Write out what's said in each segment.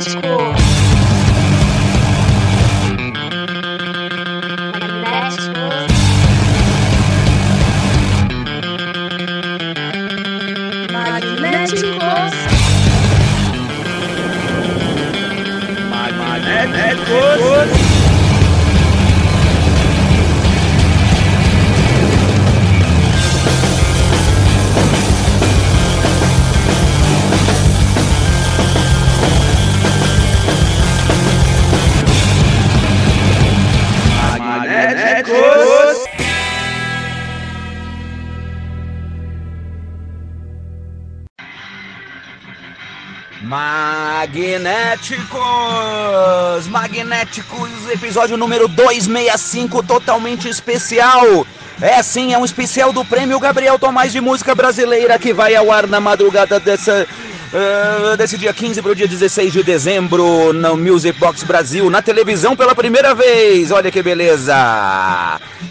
school. Episódio número 265, totalmente especial. É sim, é um especial do Prêmio Gabriel Tomás de Música Brasileira que vai ao ar na madrugada dessa. ah, desse dia 15 para o dia 16 de dezembro no Music Box Brasil, na televisão pela primeira vez. Olha que beleza!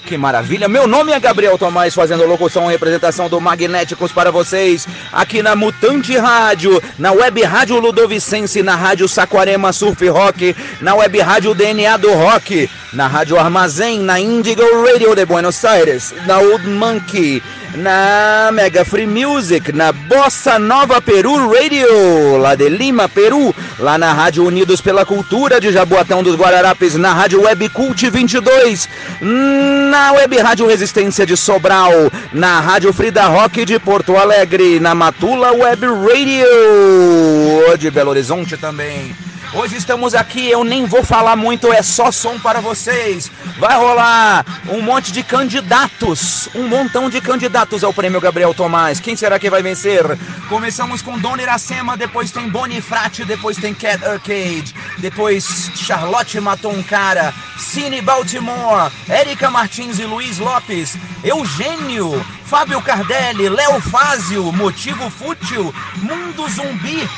Que maravilha! Meu nome é Gabriel Tomás, fazendo locução e representação do Magnéticos para vocês, aqui na Mutante Rádio, na Web Rádio Ludovicense, na Rádio Saquarema Surf Rock, na Web Rádio DNA do Rock, na Rádio Armazém, na Indigo Radio de Buenos Aires, na Old Monkey, na Mega Free Music, na Bossa Nova Peru Radio, lá de Lima, Peru, lá na Rádio Unidos pela Cultura de Jaboatão dos Guararapes, na Rádio Web Cult 22, na Web Rádio Resistência de Sobral, na Rádio Frida Rock de Porto Alegre, na Matula Web Radio de Belo Horizonte também. Hoje estamos aqui, eu nem vou falar muito, é só som para vocês. Vai rolar um monte de candidatos, um montão de candidatos ao Prêmio Gabriel Tomás. Quem será que vai vencer? Começamos com Dona Iracema, depois tem Bonifrate, depois tem Cat Arcade, depois Charlotte matou um cara, Cine Baltimore, Érica Martins e Luiz Lopes, Eugênio, Fábio Cardelli, Léo Fázio, Motivo Fútil, Mundo Zumbi,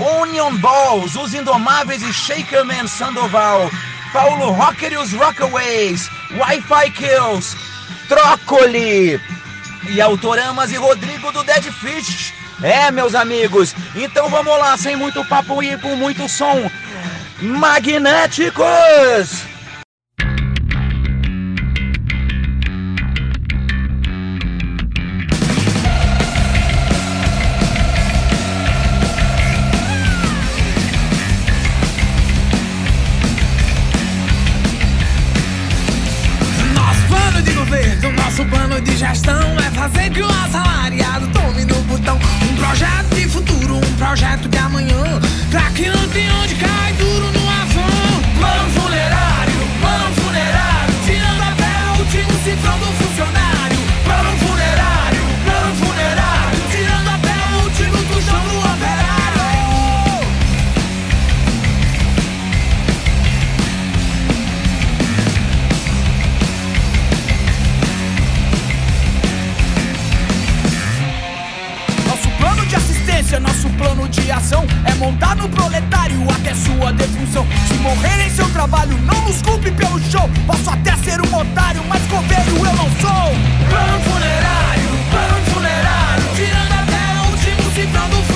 Onion Balls, Os Indomáveis e Shakerman Sandoval, Paulo Rocker e os Rockaways, Wi-Fi Kills, Trócoli e Autoramas e Rodrigo do Dead Fish. É, meus amigos, então vamos lá, sem muito papo e com muito som. Magnéticos! Plano de ação é montar no proletário até sua defunção. Se morrer em seu trabalho, não nos culpe pelo show. Posso até ser um otário, mas coveiro eu não sou. Plano funerário, plano funerário, tirando até o último cifrão do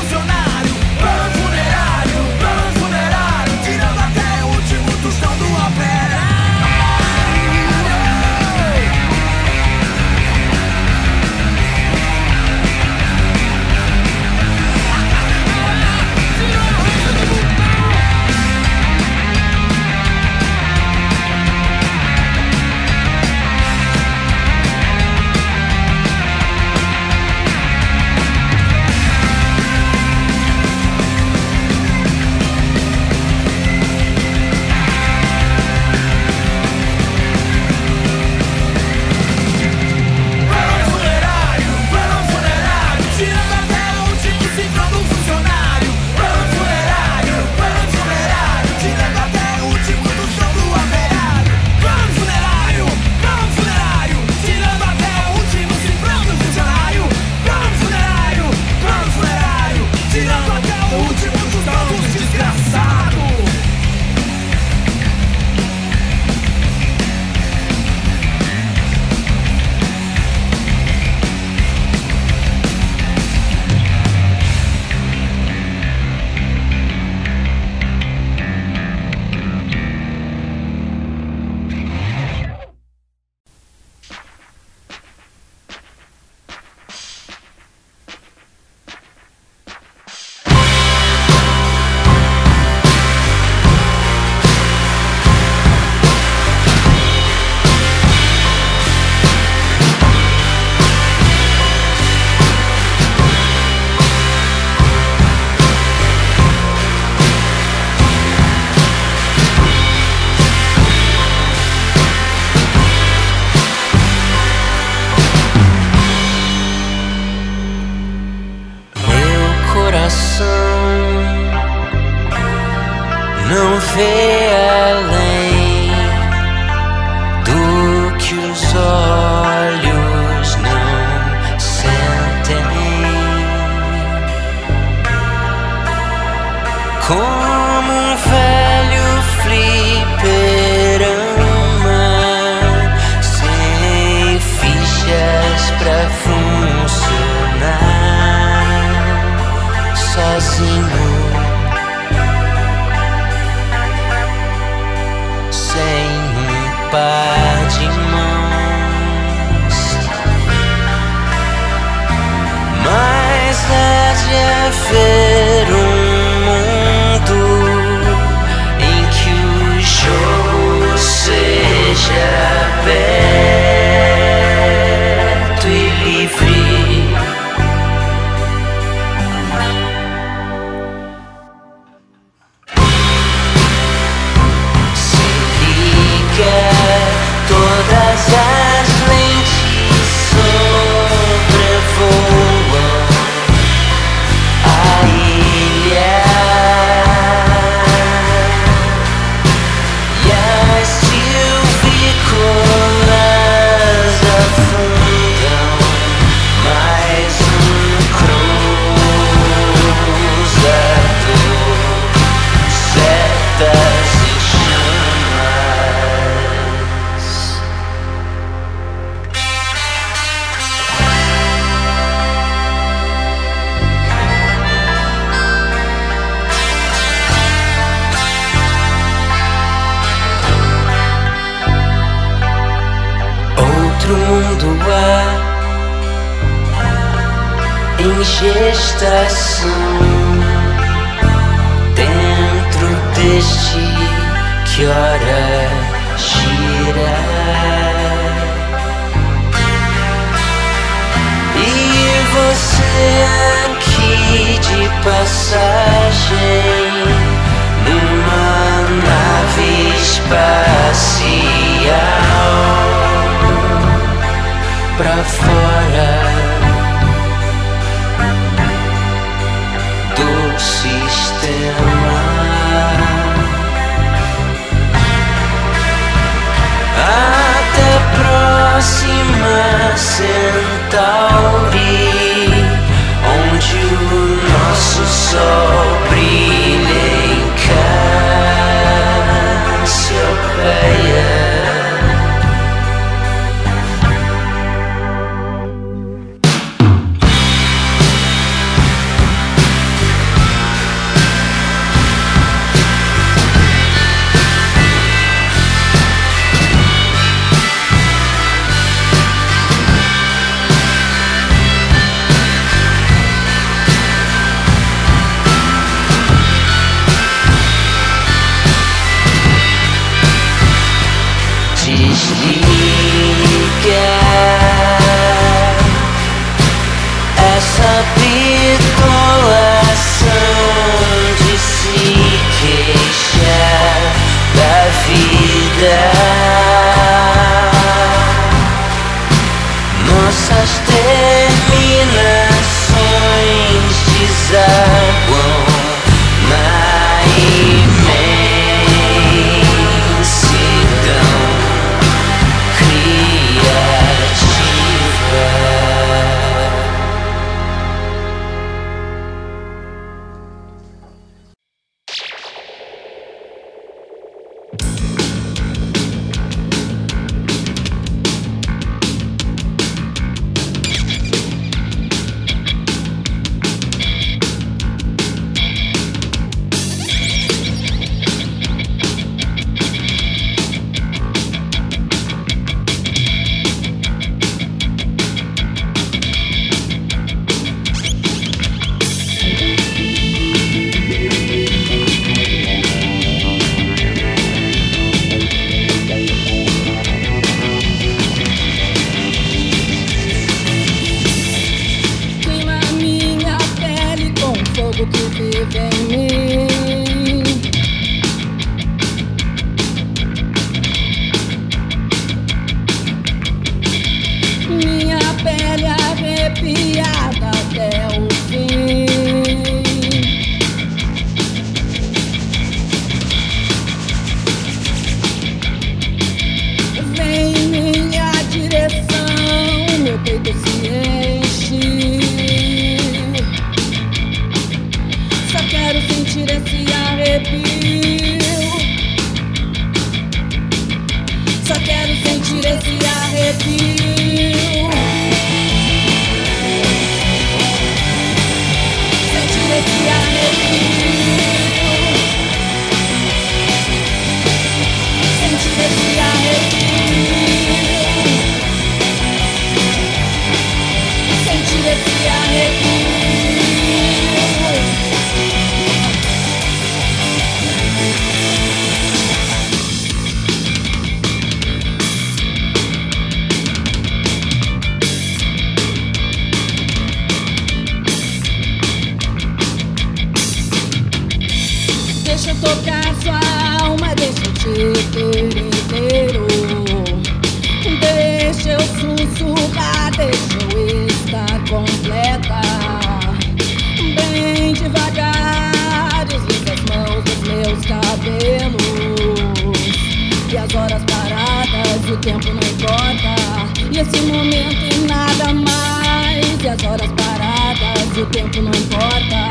Esse momento e nada mais. E as horas paradas, o tempo não importa.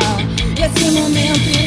Esse momento e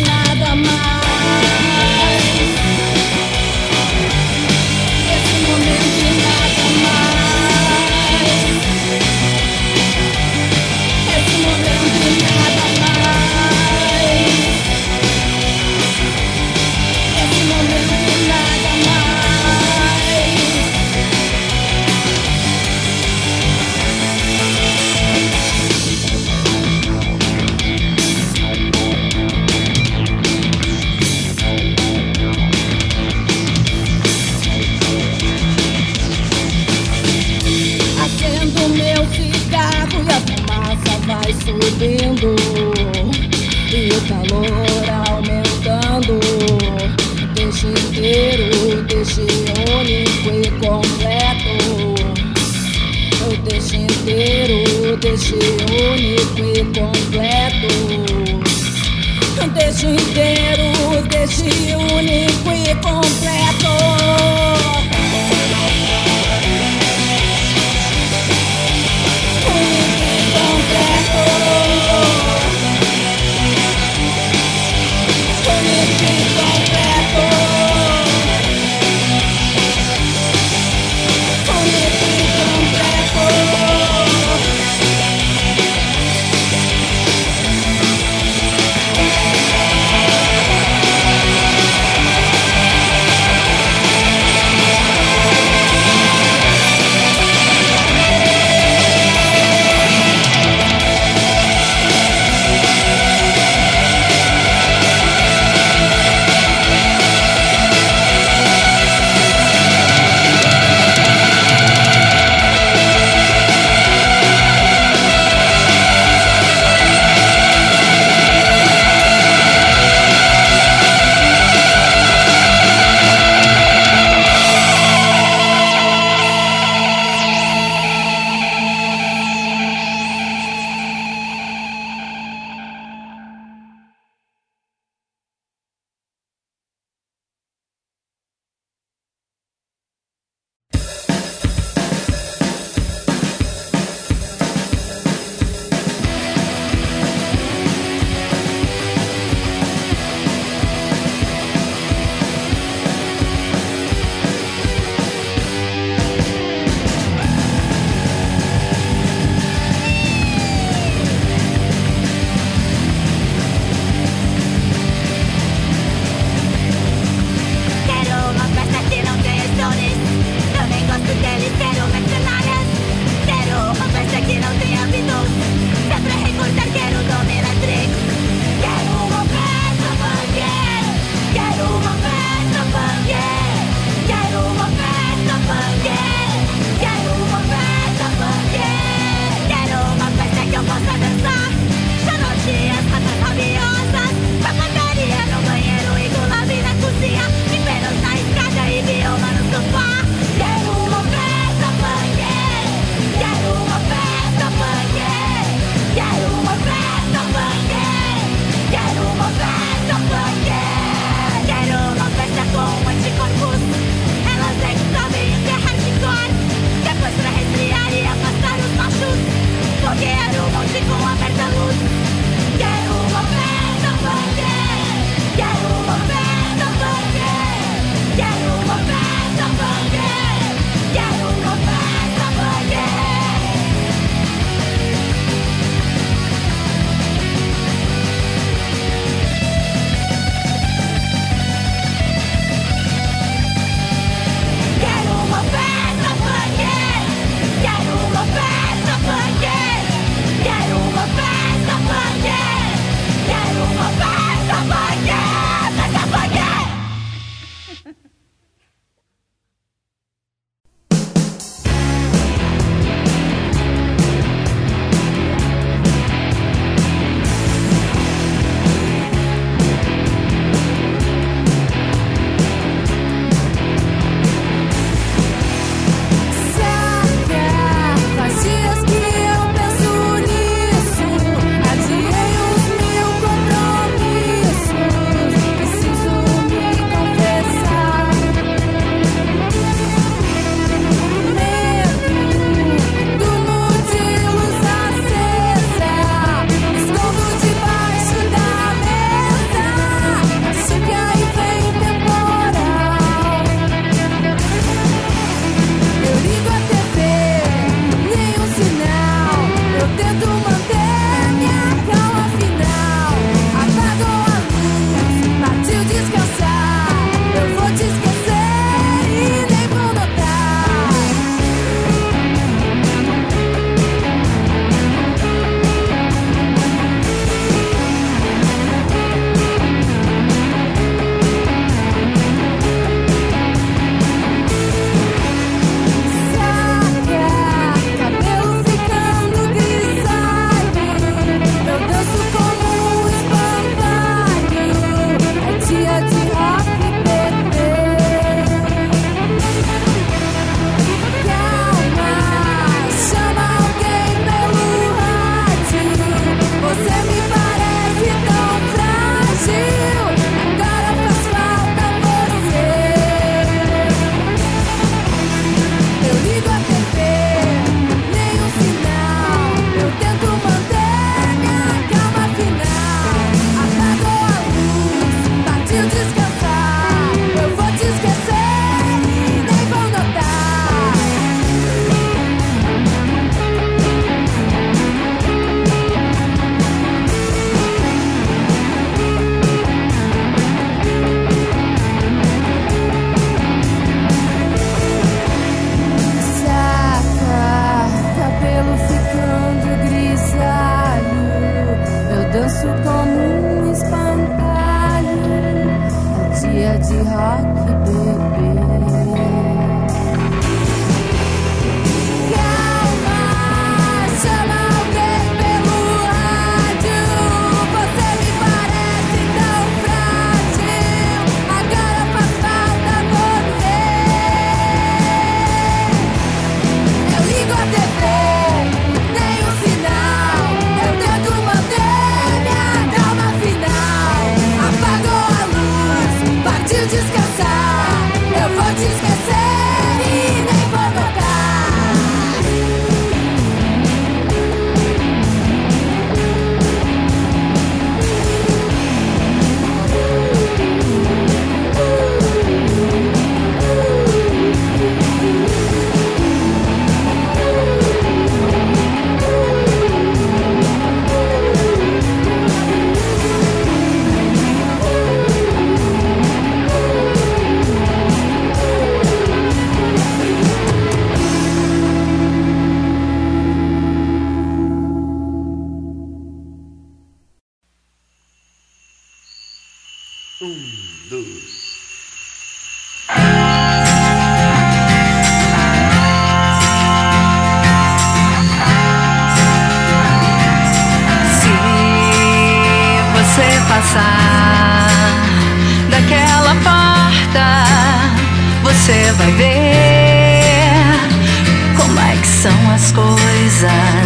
dia de rock,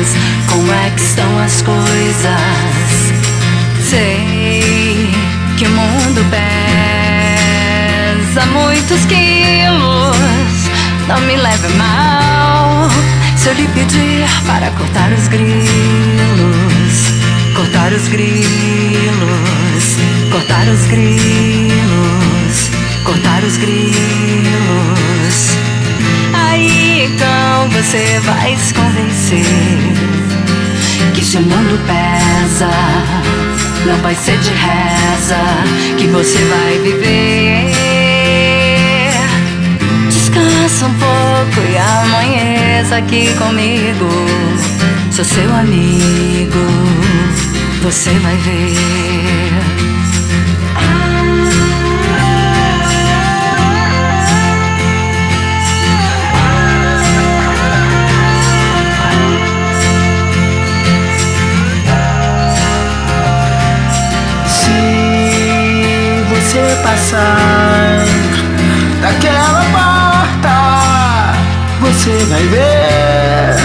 coisas, como é que são as coisas. Sei que o mundo pesa muitos quilos, não me leve mal. Se eu lhe pedir para cortar os grilos, cortar os grilos, cortar os grilos, cortar os grilos. Aí então você vai se convencer que se o mundo pesa, não vai ser de reza que você vai viver. Descansa um pouco e amanheça aqui comigo. Sou seu amigo, você vai ver. Passar daquela porta, você vai ver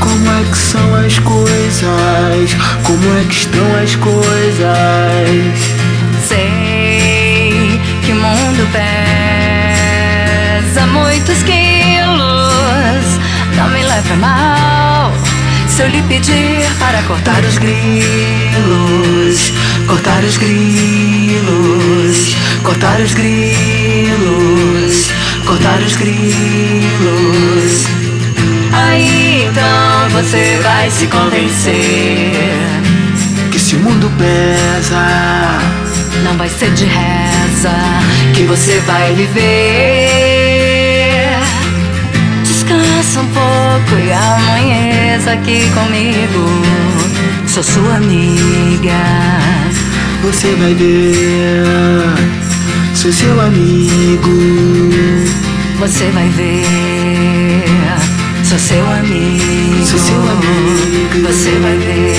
como é que são as coisas, como é que estão as coisas. Sei que o mundo pesa muitos quilos. Não me leve mal se eu lhe pedir para cortar os grilos, cortar os grilos, cortar os grilos, cortar os grilos. Aí então você vai se convencer. Que se o mundo pesa, Não vai ser de reza que você vai viver. Descansa um pouco e amanheça aqui comigo. Sou sua amiga. você vai ver. Sou seu amigo. Você vai ver. Sou seu amigo. Sou seu amigo. Você vai ver.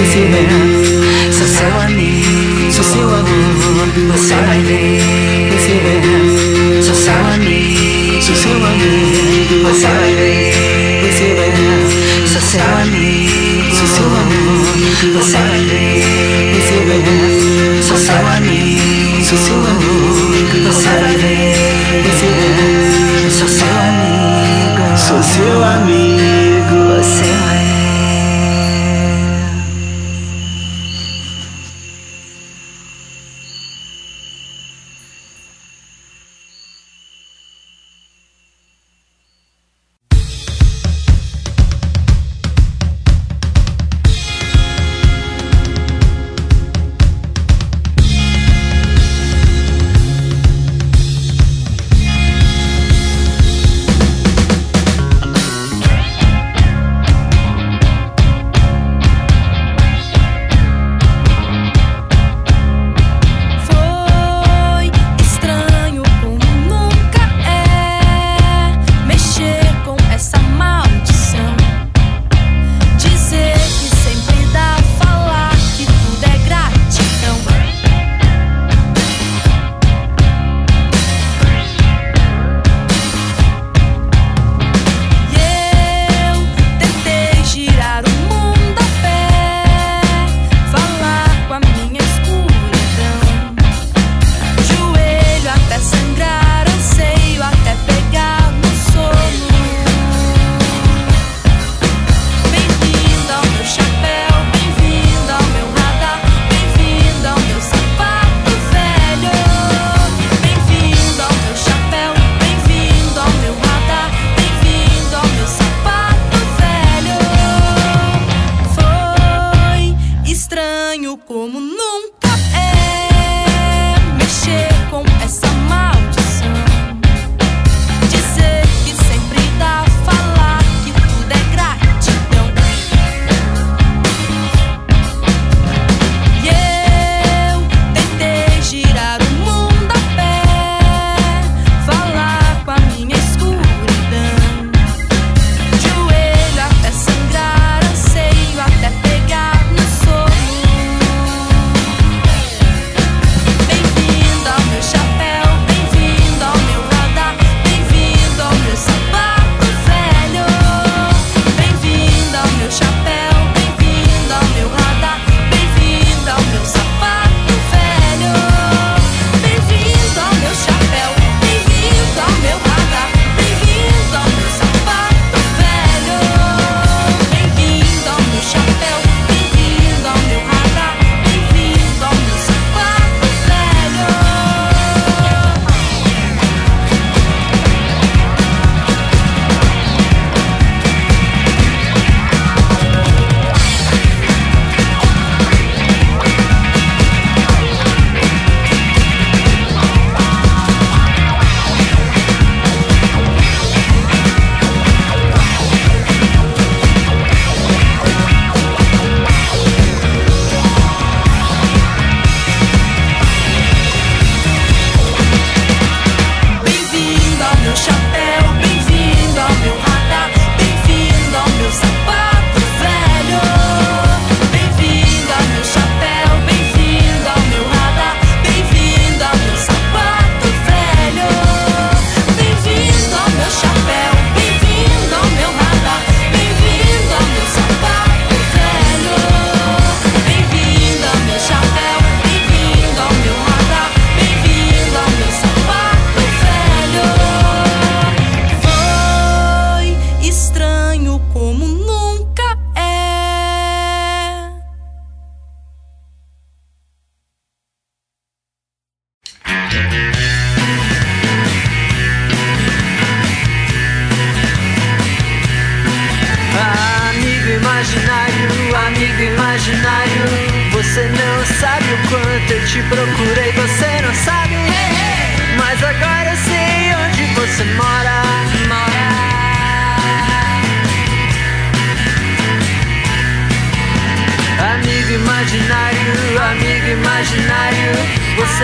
Você vai ver. Sou seu amigo. Sou seu amigo. Você vai ver. Você vai ver. Sou seu amigo. Sou seu amigo. Você vai ver. Você vai ver. Sou seu amigo. Sou seu amigo. Você vai ver. Você vai ver. Sou seu amigo. Sou seu amigo. Sou seu amigo. Sou seu amigo.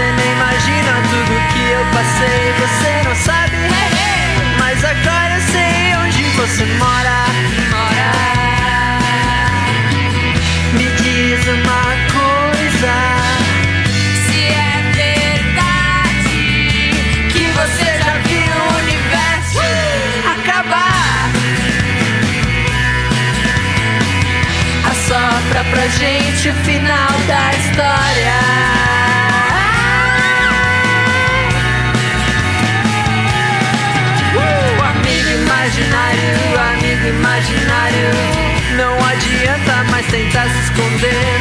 Você nem imagina tudo que eu passei, você não sabe. Mas agora eu sei onde você mora. Me diz uma coisa. Se é verdade que você já viu o universo acabar. Assopra pra gente o final da história. Não adianta mais tentar se esconder,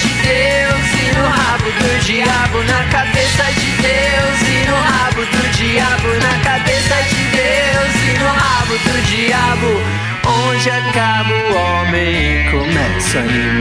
de Deus e no rabo do diabo. Na cabeça de Deus e no rabo do diabo. Na cabeça de Deus e no rabo do diabo. Onde acaba o homem começa o animal.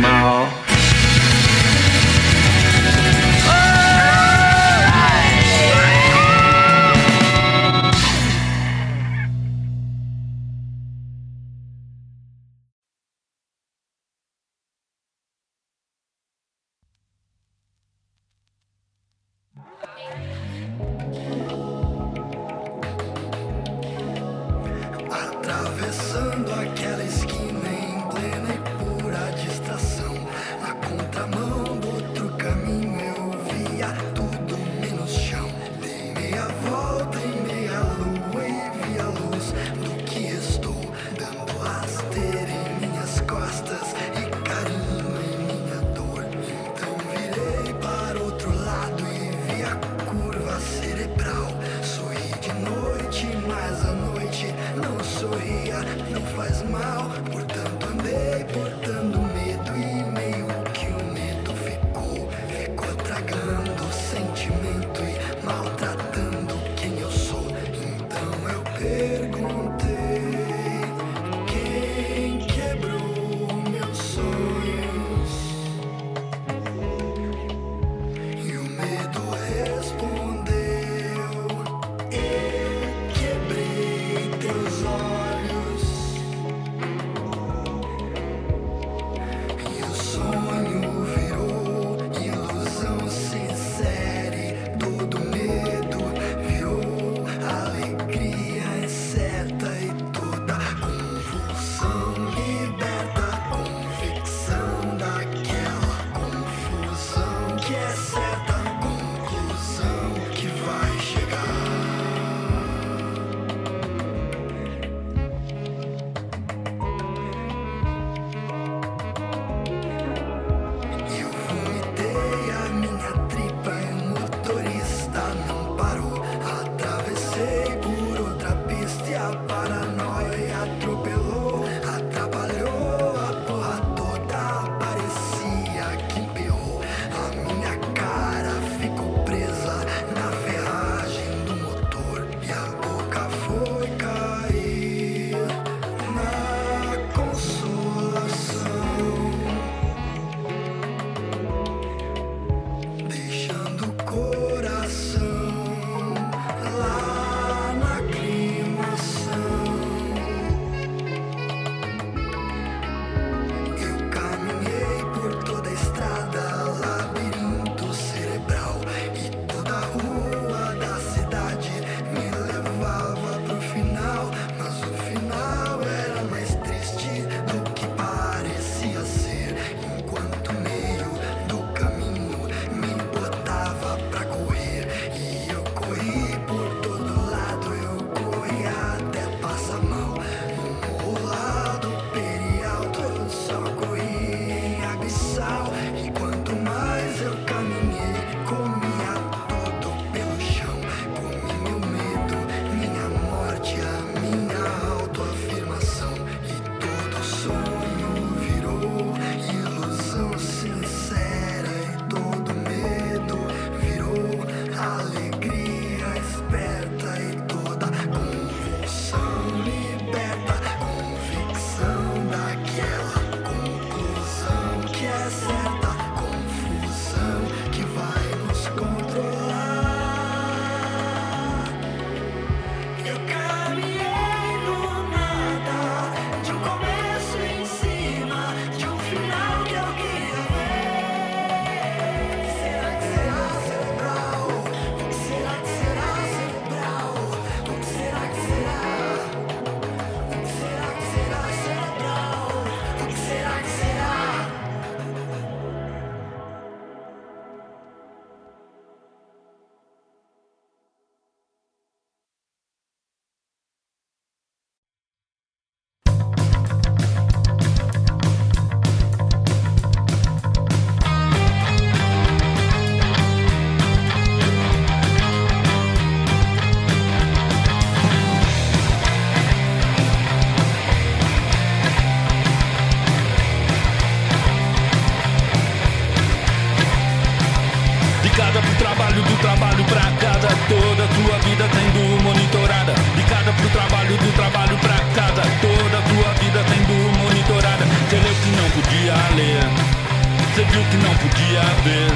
que não podia ver,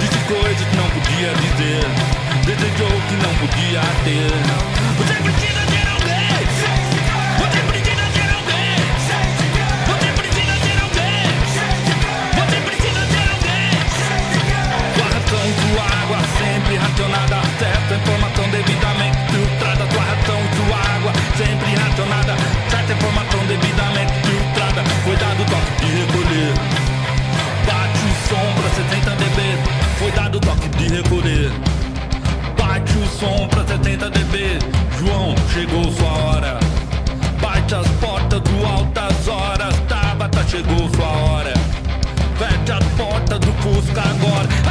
disse coisas que não podia dizer, desejou que não podia ter. Você precisa de recolher. Bate o som pra 70 dB, João, chegou sua hora. Bate as portas do Altas Horas, Tabata, chegou sua hora. fecha as portas do Fusca agora.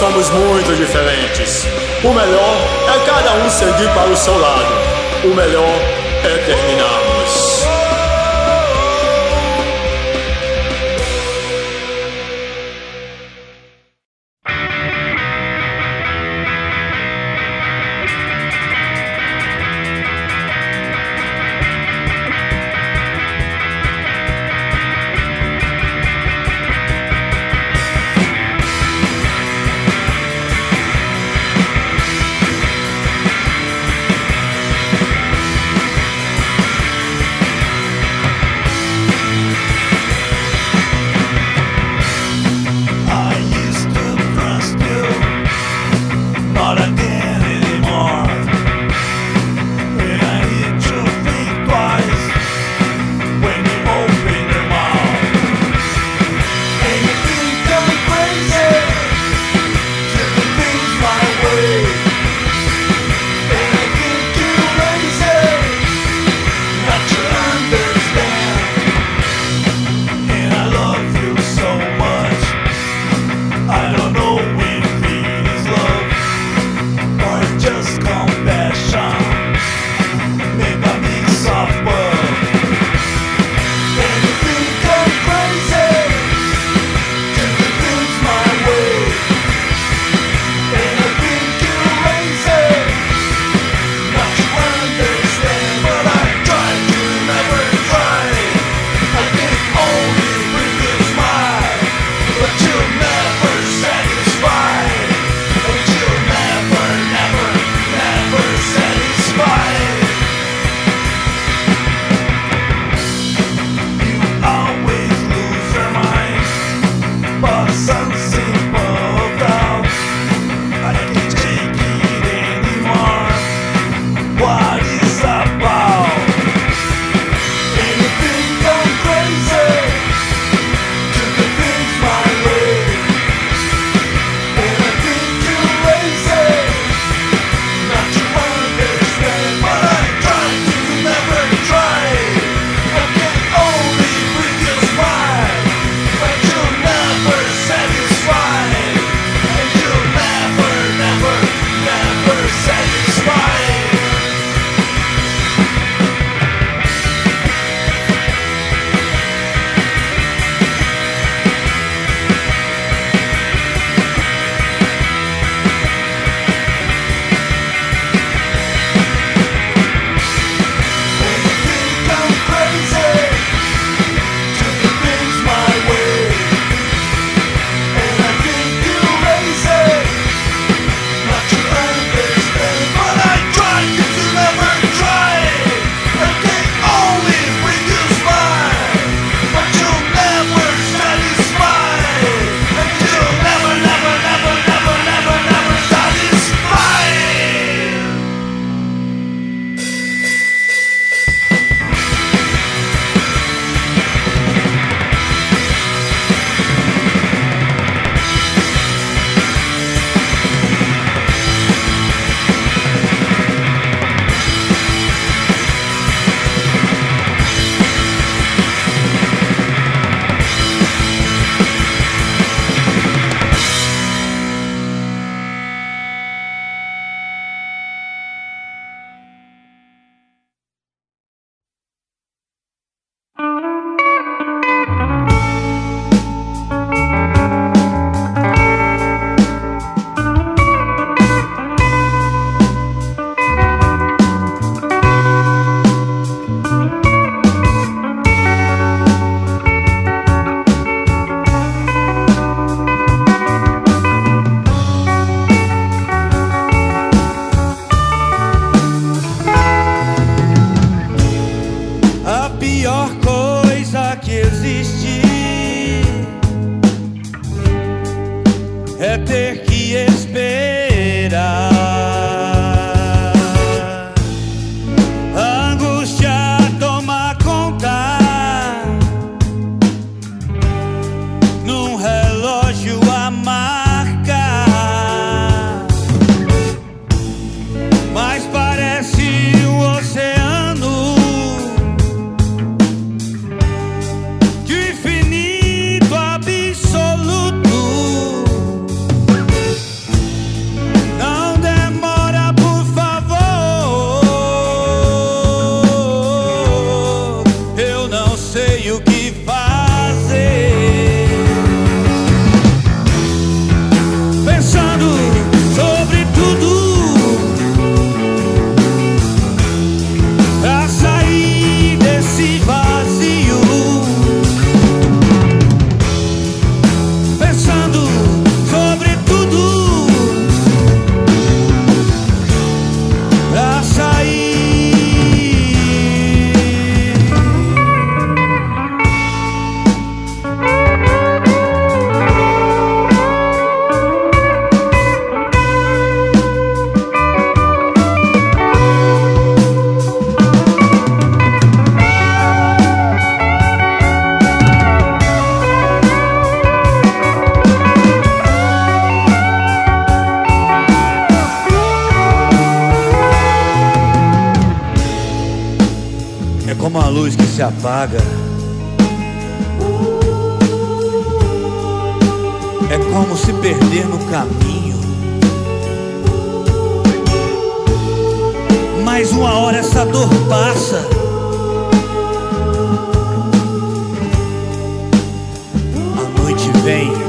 somos muito diferentes. O melhor é cada um seguir para o seu lado. O melhor é terminar. luz que se apaga. É como se perder no caminho. Mais uma hora essa dor passa. A noite vem.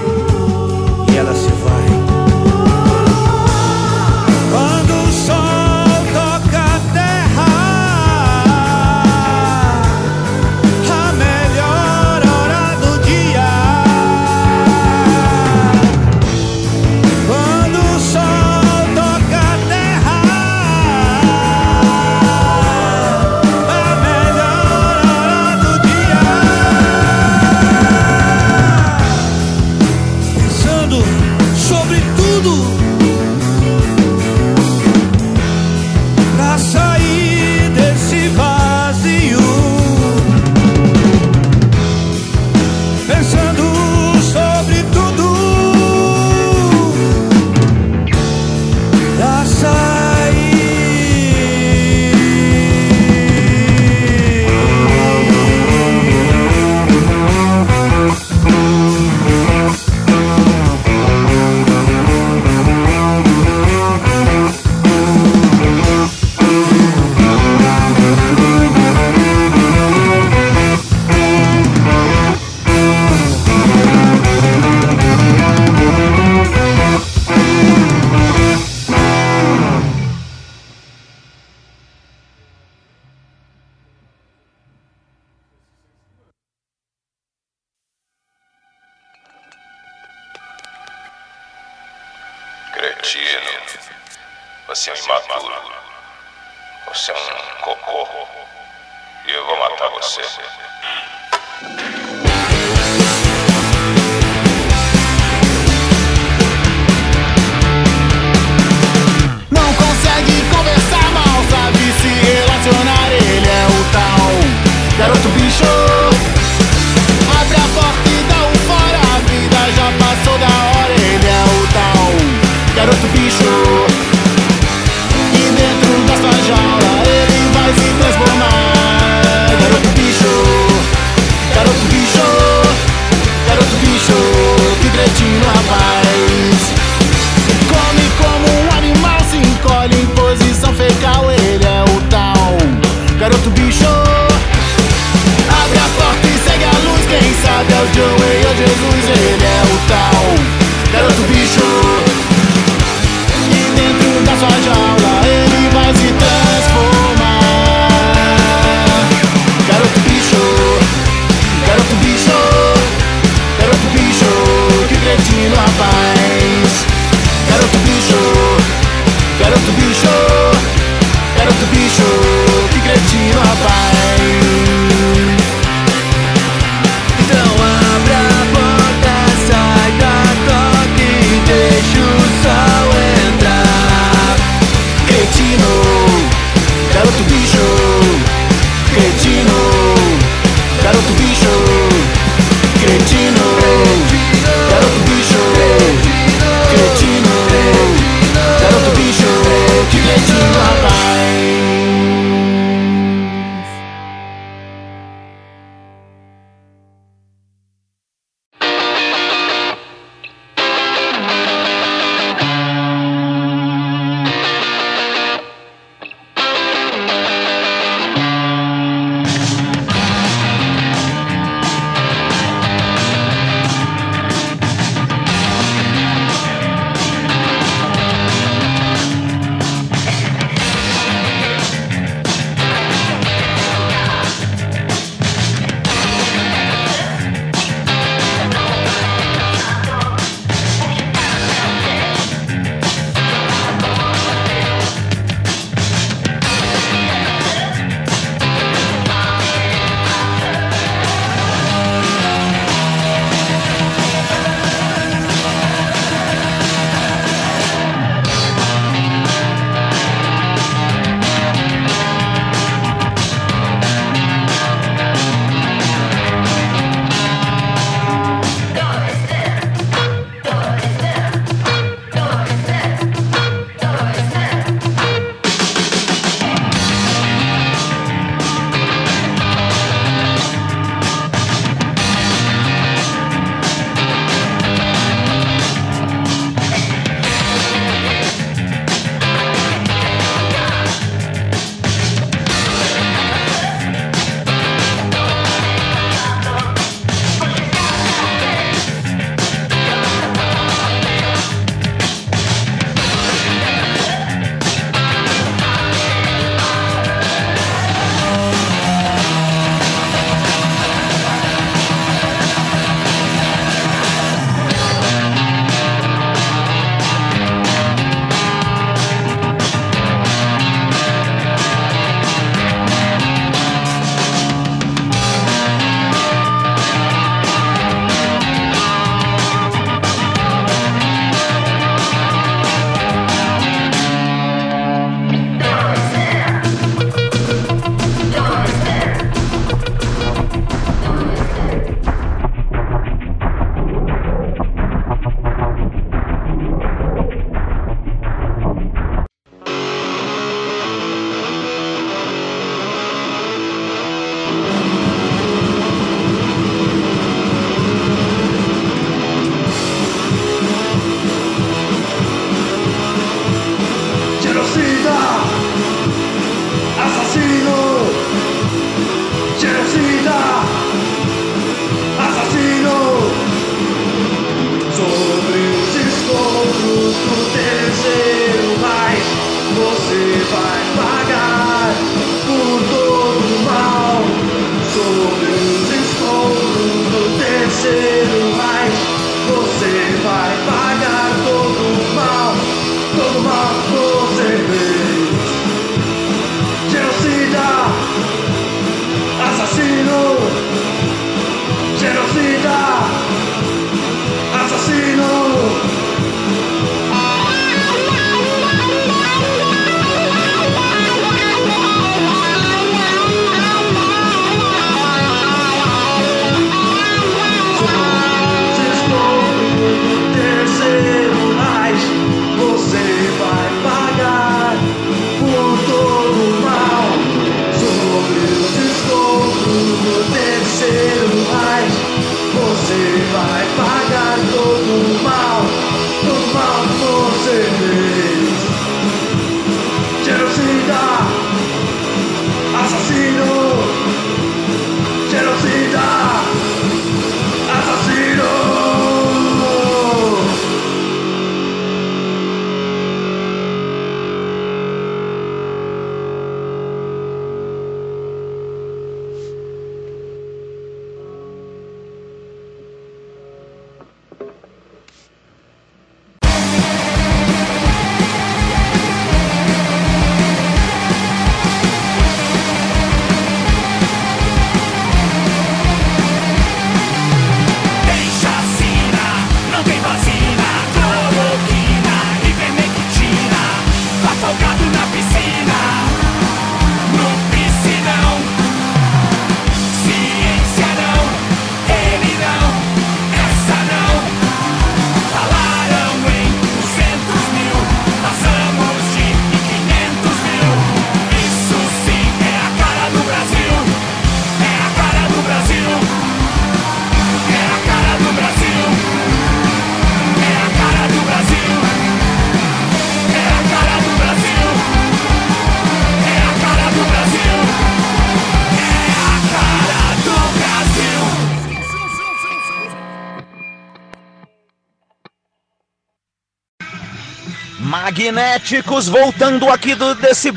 Magnéticos voltando aqui do, desse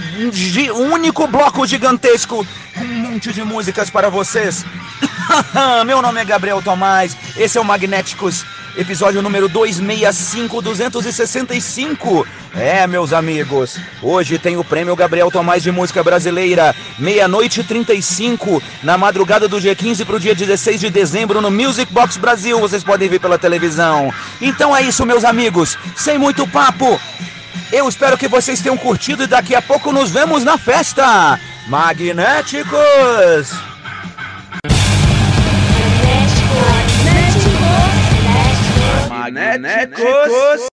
único bloco gigantesco com um monte de músicas para vocês. Meu nome é Gabriel Tomás, esse é o Magnéticos, episódio número 265, 265. É, meus amigos, hoje tem o prêmio Gabriel Tomás de Música Brasileira, meia-noite e 35, na madrugada do dia 15 para o dia 16 de dezembro no Music Box Brasil, vocês podem ver pela televisão. Então é isso, meus amigos, sem muito papo. Eu espero que vocês tenham curtido e daqui a pouco nos vemos na festa. Magnéticos! Magnéticos!